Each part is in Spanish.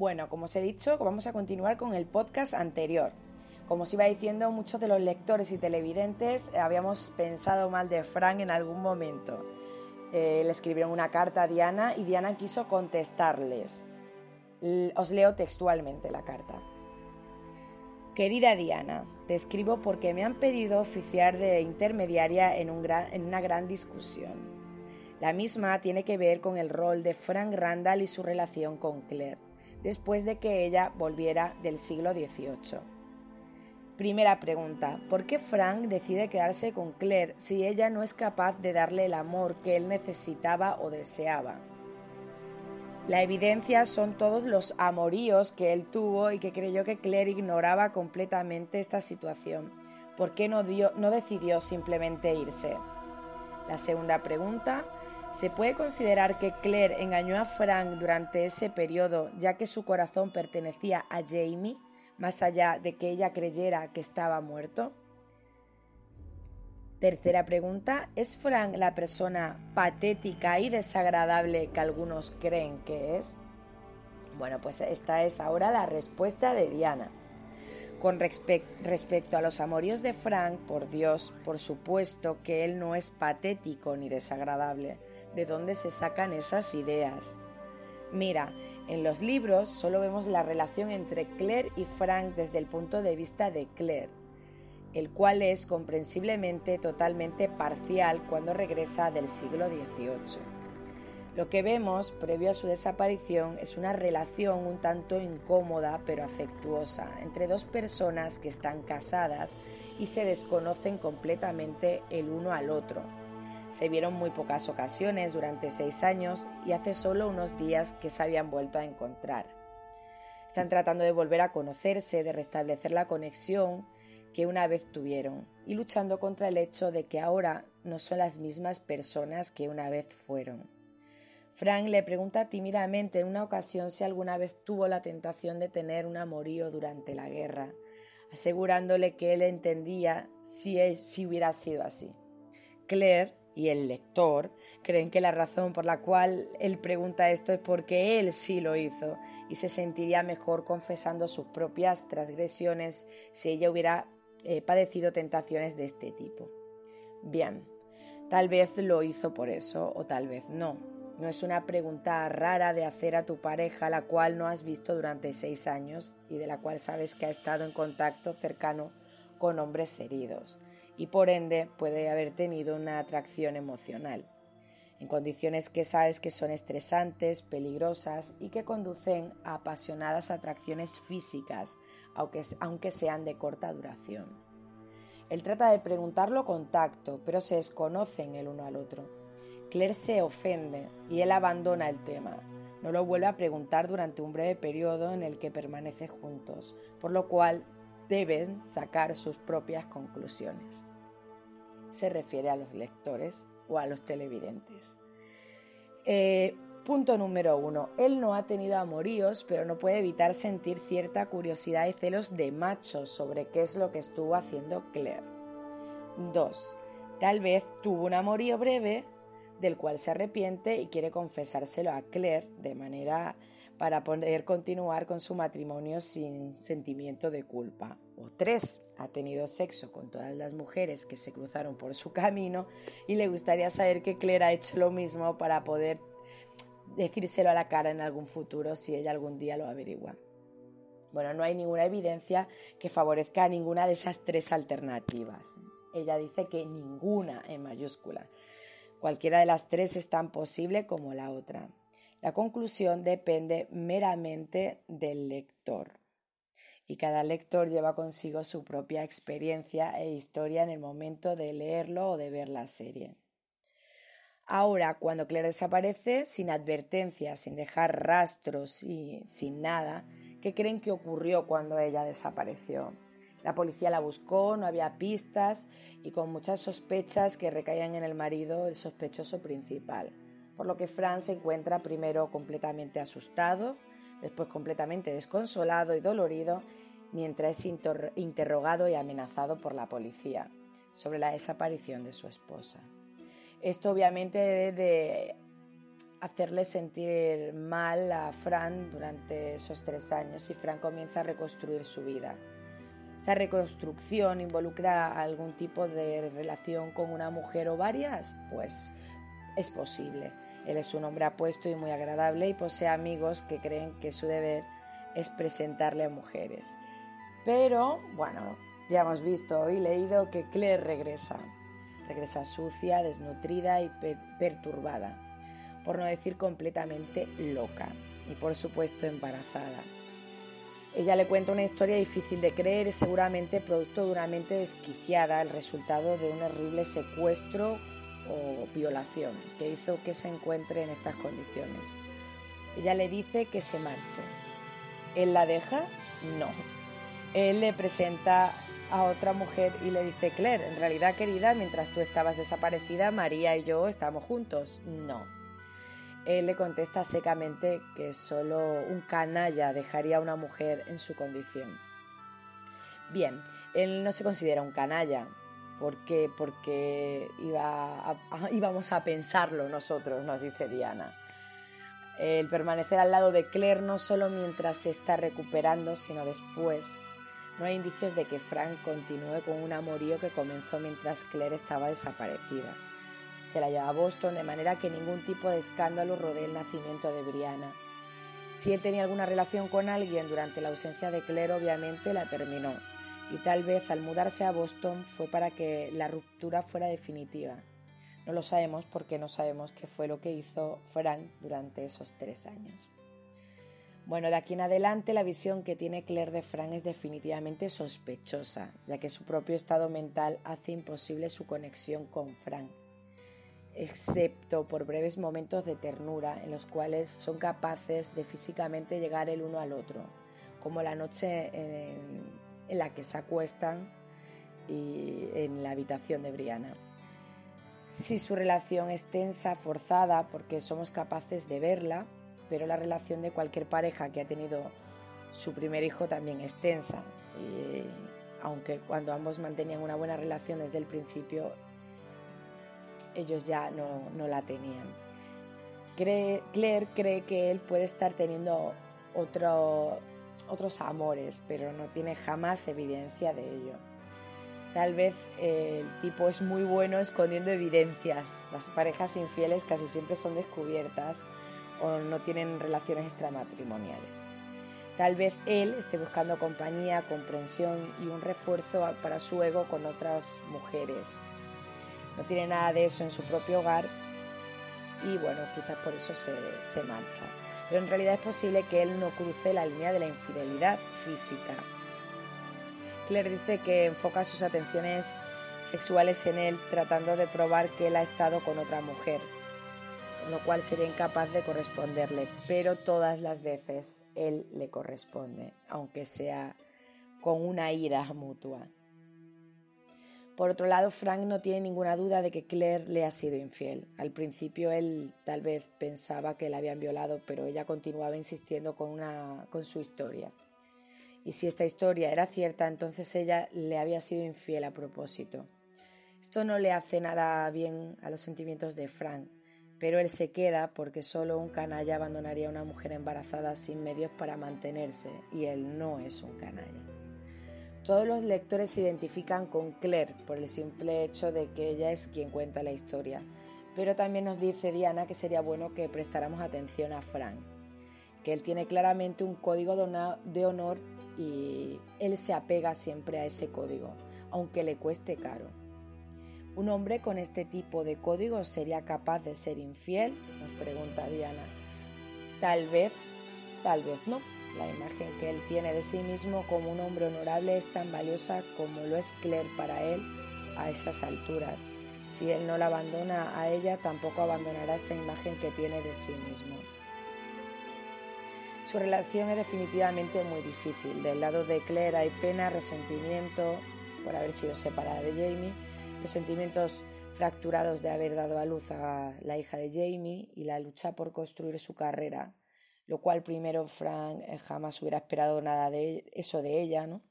Bueno, como os he dicho, vamos a continuar con el podcast anterior. Como os iba diciendo, muchos de los lectores y televidentes habíamos pensado mal de Frank en algún momento. Eh, le escribieron una carta a Diana y Diana quiso contestarles. Os leo textualmente la carta. Querida Diana, te escribo porque me han pedido oficiar de intermediaria en una gran discusión. La misma tiene que ver con el rol de Frank Randall y su relación con Claire, después de que ella volviera del siglo XVIII. Primera pregunta, ¿por qué Frank decide quedarse con Claire si ella no es capaz de darle el amor que él necesitaba o deseaba? La evidencia son todos los amoríos que él tuvo y que creyó que Claire ignoraba completamente esta situación. ¿Por qué no, no decidió simplemente irse? La segunda pregunta, ¿se puede considerar que Claire engañó a Frank durante ese periodo ya que su corazón pertenecía a Jamie? más allá de que ella creyera que estaba muerto? Tercera pregunta, ¿es Frank la persona patética y desagradable que algunos creen que es? Bueno, pues esta es ahora la respuesta de Diana. Con respecto a los amoríos de Frank, por Dios, por supuesto que él no es patético ni desagradable. ¿De dónde se sacan esas ideas? Mira, en los libros solo vemos la relación entre Claire y Frank desde el punto de vista de Claire, el cual es comprensiblemente totalmente parcial cuando regresa del siglo XVIII. Lo que vemos previo a su desaparición es una relación un tanto incómoda pero afectuosa entre dos personas que están casadas y se desconocen completamente el uno al otro se vieron muy pocas ocasiones durante seis años y hace solo unos días que se habían vuelto a encontrar. Están tratando de volver a conocerse, de restablecer la conexión que una vez tuvieron y luchando contra el hecho de que ahora no son las mismas personas que una vez fueron. Frank le pregunta tímidamente en una ocasión si alguna vez tuvo la tentación de tener un amorío durante la guerra, asegurándole que él entendía si, si hubiera sido así. Claire y el lector creen que la razón por la cual él pregunta esto es porque él sí lo hizo y se sentiría mejor confesando sus propias transgresiones si ella hubiera eh, padecido tentaciones de este tipo. Bien, tal vez lo hizo por eso o tal vez no. No es una pregunta rara de hacer a tu pareja la cual no has visto durante seis años y de la cual sabes que ha estado en contacto cercano con hombres heridos y por ende puede haber tenido una atracción emocional, en condiciones que sabes que son estresantes, peligrosas y que conducen a apasionadas atracciones físicas, aunque, aunque sean de corta duración. Él trata de preguntarlo con tacto, pero se desconocen el uno al otro. Claire se ofende y él abandona el tema. No lo vuelve a preguntar durante un breve periodo en el que permanece juntos, por lo cual deben sacar sus propias conclusiones se refiere a los lectores o a los televidentes. Eh, punto número uno. Él no ha tenido amoríos, pero no puede evitar sentir cierta curiosidad y celos de macho sobre qué es lo que estuvo haciendo Claire. 2. Tal vez tuvo un amorío breve del cual se arrepiente y quiere confesárselo a Claire de manera para poder continuar con su matrimonio sin sentimiento de culpa. O tres, ha tenido sexo con todas las mujeres que se cruzaron por su camino y le gustaría saber que Claire ha hecho lo mismo para poder decírselo a la cara en algún futuro si ella algún día lo averigua. Bueno, no hay ninguna evidencia que favorezca a ninguna de esas tres alternativas. Ella dice que ninguna en mayúscula. Cualquiera de las tres es tan posible como la otra. La conclusión depende meramente del lector. Y cada lector lleva consigo su propia experiencia e historia en el momento de leerlo o de ver la serie. Ahora, cuando Claire desaparece, sin advertencia, sin dejar rastros y sin nada, ¿qué creen que ocurrió cuando ella desapareció? La policía la buscó, no había pistas y con muchas sospechas que recaían en el marido, el sospechoso principal por lo que Fran se encuentra primero completamente asustado, después completamente desconsolado y dolorido, mientras es interrogado y amenazado por la policía sobre la desaparición de su esposa. Esto obviamente debe de hacerle sentir mal a Fran durante esos tres años y Fran comienza a reconstruir su vida. Esta reconstrucción involucra algún tipo de relación con una mujer o varias, pues es posible. Él es un hombre apuesto y muy agradable y posee amigos que creen que su deber es presentarle a mujeres. Pero, bueno, ya hemos visto y leído que Claire regresa. Regresa sucia, desnutrida y perturbada, por no decir completamente loca y por supuesto embarazada. Ella le cuenta una historia difícil de creer y seguramente producto de una mente desquiciada, el resultado de un horrible secuestro o violación que hizo que se encuentre en estas condiciones. Ella le dice que se marche. ¿Él la deja? No. Él le presenta a otra mujer y le dice, Claire, en realidad querida, mientras tú estabas desaparecida, María y yo estamos juntos. No. Él le contesta secamente que solo un canalla dejaría a una mujer en su condición. Bien, él no se considera un canalla. ¿Por qué? Porque iba íbamos a pensarlo nosotros, nos dice Diana. El permanecer al lado de Claire no solo mientras se está recuperando, sino después. No hay indicios de que Frank continúe con un amorío que comenzó mientras Claire estaba desaparecida se la lleva a Boston de manera que ningún tipo de escándalo rodee el nacimiento de Brianna. Si él tenía alguna relación con alguien durante la ausencia de Claire, obviamente la terminó, y tal vez al mudarse a Boston fue para que la ruptura fuera definitiva. No lo sabemos porque no sabemos qué fue lo que hizo Frank durante esos tres años. Bueno, de aquí en adelante la visión que tiene Claire de Frank es definitivamente sospechosa, ya que su propio estado mental hace imposible su conexión con Frank excepto por breves momentos de ternura en los cuales son capaces de físicamente llegar el uno al otro, como la noche en, la que se acuestan y en la habitación de Brianna. Si su relación es tensa, forzada, porque somos capaces de verla, pero la relación de cualquier pareja que ha tenido su primer hijo también es tensa. Y aunque cuando ambos mantenían una buena relación desde el principio, ellos ya no, la tenían. Claire cree que él puede estar teniendo otros amores, pero no tiene jamás evidencia de ello. Tal vez el tipo es muy bueno escondiendo evidencias. Las parejas infieles casi siempre son descubiertas o no tienen relaciones extramatrimoniales. Tal vez él esté buscando compañía, comprensión y un refuerzo para su ego con otras mujeres no tiene nada de eso en su propio hogar y bueno, quizás por eso se, se marcha. Pero en realidad es posible que él no cruce la línea de la infidelidad física. Claire dice que enfoca sus atenciones sexuales en él tratando de probar que él ha estado con otra mujer, lo cual sería incapaz de corresponderle, pero todas las veces él le corresponde, aunque sea con una ira mutua. Por otro lado, Frank no tiene ninguna duda de que Claire le ha sido infiel. Al principio él tal vez pensaba que la habían violado, pero ella continuaba insistiendo con su historia. Y si esta historia era cierta, entonces ella le había sido infiel a propósito. Esto no le hace nada bien a los sentimientos de Frank, pero él se queda porque solo un canalla abandonaría a una mujer embarazada sin medios para mantenerse, y él no es un canalla. Todos los lectores se identifican con Claire por el simple hecho de que ella es quien cuenta la historia, pero también nos dice Diana que sería bueno que prestáramos atención a Frank, que él tiene claramente un código de honor y él se apega siempre a ese código, aunque le cueste caro. ¿Un hombre con este tipo de código sería capaz de ser infiel? Nos pregunta Diana. Tal vez, tal vez no. La imagen que él tiene de sí mismo como un hombre honorable es tan valiosa como lo es Claire para él a esas alturas. Si él no la abandona a ella, tampoco abandonará esa imagen que tiene de sí mismo. Su relación es definitivamente muy difícil. Del lado de Claire hay pena, resentimiento por haber sido separada de Jamie, los sentimientos fracturados de haber dado a luz a la hija de Jamie y la lucha por construir su carrera lo cual primero Frank eh, jamás hubiera esperado nada de eso de ella, ¿no?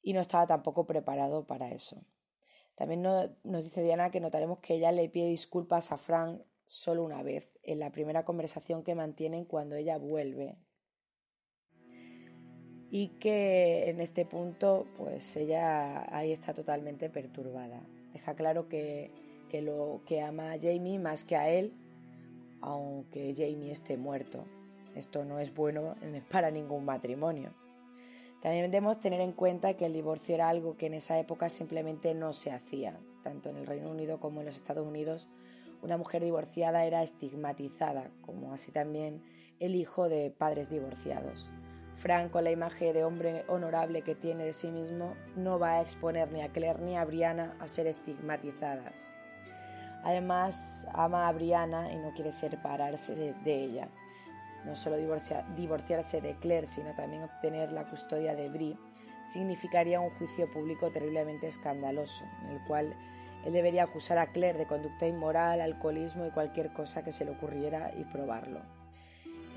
Y no estaba tampoco preparado para eso. También nos dice Diana que notaremos que ella le pide disculpas a Frank solo una vez, en la primera conversación que mantienen cuando ella vuelve. Y que en este punto, pues ella ahí está totalmente perturbada. Deja claro que, que lo que ama a Jamie más que a él, aunque Jamie esté muerto. Esto no es bueno para ningún matrimonio. También debemos tener en cuenta que el divorcio era algo que en esa época simplemente no se hacía. Tanto en el Reino Unido como en los Estados Unidos, una mujer divorciada era estigmatizada, como así también el hijo de padres divorciados. Frank, con la imagen de hombre honorable que tiene de sí mismo, no va a exponer ni a Claire ni a Brianna a ser estigmatizadas. Además, ama a Brianna y no quiere separarse de ella no solo divorciarse de Claire, sino también obtener la custodia de Brie, significaría un juicio público terriblemente escandaloso, en el cual él debería acusar a Claire de conducta inmoral, alcoholismo y cualquier cosa que se le ocurriera y probarlo.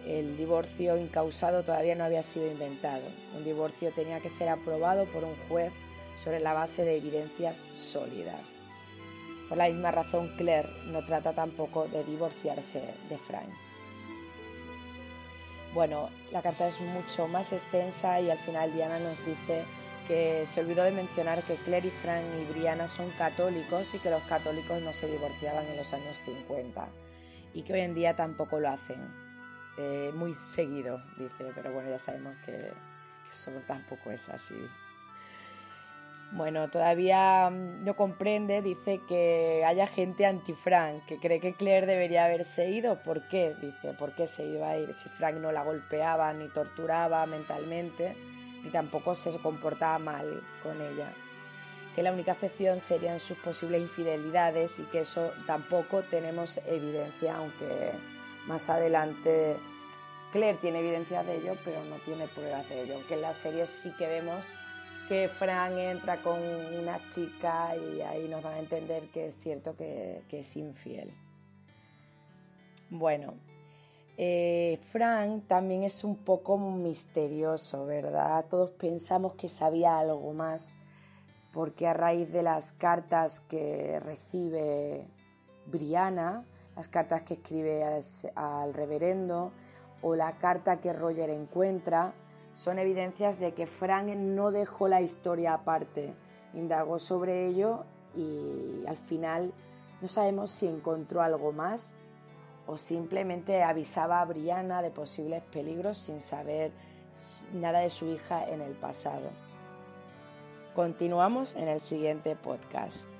El divorcio incausado todavía no había sido inventado. Un divorcio tenía que ser aprobado por un juez sobre la base de evidencias sólidas. Por la misma razón, Claire no trata tampoco de divorciarse de Frank. Bueno, la carta es mucho más extensa y al final Diana nos dice que se olvidó de mencionar que Claire y Frank y Brianna son católicos y que los católicos no se divorciaban en los años 50 y que hoy en día tampoco lo hacen. Eh, muy seguido, dice, pero bueno, ya sabemos que, que eso tampoco es así. Bueno, todavía mm, no comprende, dice que haya gente anti-Frank, que cree que Claire debería haberse ido. ¿Por qué? Dice, ¿por qué se iba a ir si Frank no la golpeaba ni torturaba mentalmente, ni tampoco se comportaba mal con ella? Que la única excepción serían sus posibles infidelidades y que eso tampoco tenemos evidencia, aunque más adelante Claire tiene evidencia de ello, pero no tiene pruebas de ello. Aunque en la serie sí que vemos que Fran entra con una chica y ahí nos dan a entender que es cierto que, es infiel. Bueno, eh, Frank también es un poco misterioso, ¿verdad? Todos pensamos que sabía algo más, porque a raíz de las cartas que recibe Brianna, las cartas que escribe al reverendo o la carta que Roger encuentra, son evidencias de que Frank no dejó la historia aparte, indagó sobre ello y al final no sabemos si encontró algo más o simplemente avisaba a Brianna de posibles peligros sin saber nada de su hija en el pasado. Continuamos en el siguiente podcast.